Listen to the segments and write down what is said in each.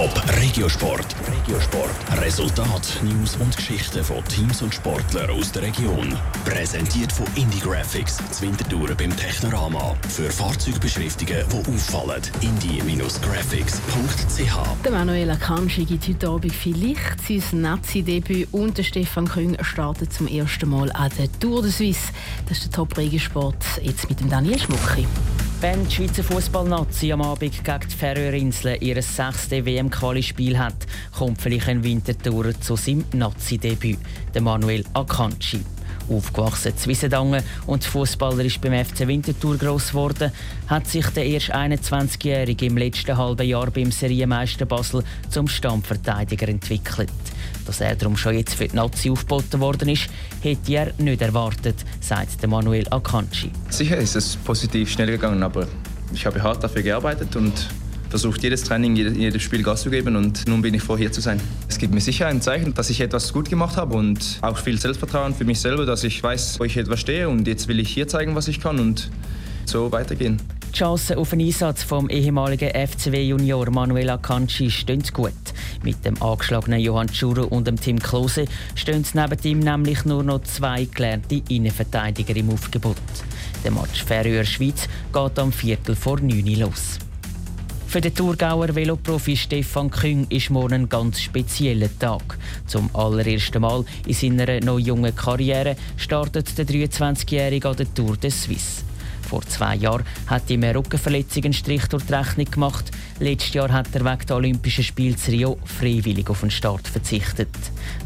Top Regiosport. Regiosport. Resultat, News und Geschichten von Teams und Sportlern aus der Region. Präsentiert von Indie Graphics, Zwintertouren beim Technorama. Für Fahrzeugbeschriftungen, die auffallen. indie-graphics.ch. Der Manuela Kanschi gibt heute Abend vielleicht sein Nazi-Debüt und der Stefan Küng startet zum ersten Mal an der Tour de Suisse. Das ist der Top Regiosport. Jetzt mit dem Daniel Schmucki. Wenn die Schweizer Fußballnazi am Abend gegen die Färöerinseln ihr sechstes WM-Quali-Spiel hat, kommt vielleicht ein Wintertour zu seinem Nazi-Debüt, Manuel Akanji. Aufgewachsen zu Wiesendangen und fußballerisch beim FC Winterthur gross geworden, hat sich der erst 21-Jährige im letzten halben Jahr beim Serienmeister Basel zum Stammverteidiger entwickelt. Dass er darum schon jetzt für die Nazi aufgeboten worden ist, hätte er nicht erwartet, sagt Manuel Akanji. Sicher ist es positiv schnell gegangen, aber ich habe hart dafür gearbeitet und versucht jedes Training, jedes Spiel Gas zu geben und nun bin ich froh, hier zu sein. Es gibt mir sicher ein Zeichen, dass ich etwas gut gemacht habe und auch viel Selbstvertrauen für mich selber, dass ich weiß, wo ich etwas stehe und jetzt will ich hier zeigen, was ich kann und so weitergehen. Die Chancen auf einen Einsatz vom ehemaligen FCW-Junior Manuel Akanji stehen gut. Mit dem angeschlagenen Johann Schuro und dem Tim Klose stehen neben ihm nämlich nur noch zwei gelernte Innenverteidiger im Aufgebot. Der Match Färöer-Schweiz geht am Viertel vor 9 Uhr los. Für den Thurgauer Veloprofi Stefan Küng ist morgen ein ganz spezieller Tag. Zum allerersten Mal in seiner noch jungen Karriere startet der 23-Jährige an der Tour de Suisse. Vor zwei Jahren hat ihm eine Rückenverletzung einen Strich durch die Rechnung gemacht. Letztes Jahr hat er wegen der Olympischen Spiele in Rio freiwillig auf den Start verzichtet.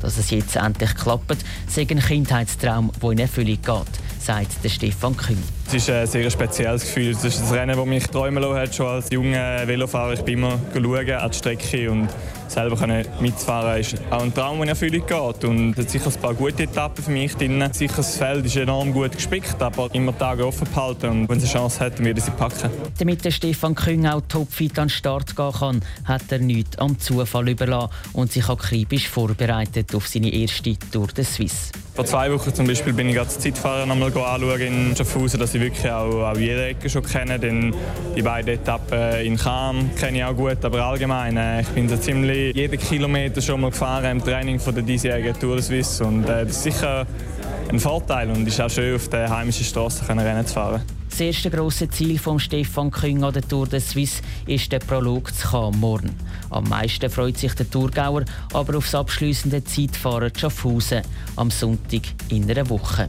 Dass es jetzt endlich klappt, ist ein Kindheitstraum, der in Erfüllung geht sagt Stefan Kühn. Es ist ein sehr spezielles Gefühl. Es ist ein Rennen, das mich träumen lassen hat, schon als junger Velofahrer. Ich bin immer schauen an die Strecke und selber können mitfahren ist auch ein Traum, der in Erfüllung geht. Und es hat sicher ein paar gute Etappen für mich drin. Sicher, das Feld ist enorm gut gespickt, aber immer Tage offen behalten. Und wenn es eine Chance hat, wird er sie packen. Damit der Stefan Küng auch topfit an den Start gehen kann, hat er nichts am Zufall überlassen und sich akribisch vorbereitet auf seine erste Tour de Suisse. Vor zwei Wochen zum Beispiel bin ich als Zeitfahrer nochmal anschauen in Schaffhausen, dass ich wirklich auch, auch jede Ecke schon kenne. Denn die beiden Etappen in Cham kenne ich auch gut, aber allgemein, äh, ich bin so ziemlich jeden Kilometer schon mal gefahren im Training von der diesjährigen Tour Suisse und äh, das ist sicher ein Vorteil und ist auch schön, auf der heimischen Straße Rennen zu fahren. Das erste grosse Ziel von Stefan Küng an der Tour de Suisse ist der Prolog zu Cham morgen. Am meisten freut sich der Thurgauer aber aufs abschließende Zeitfahren Schaffhausen am Sonntag in einer Woche.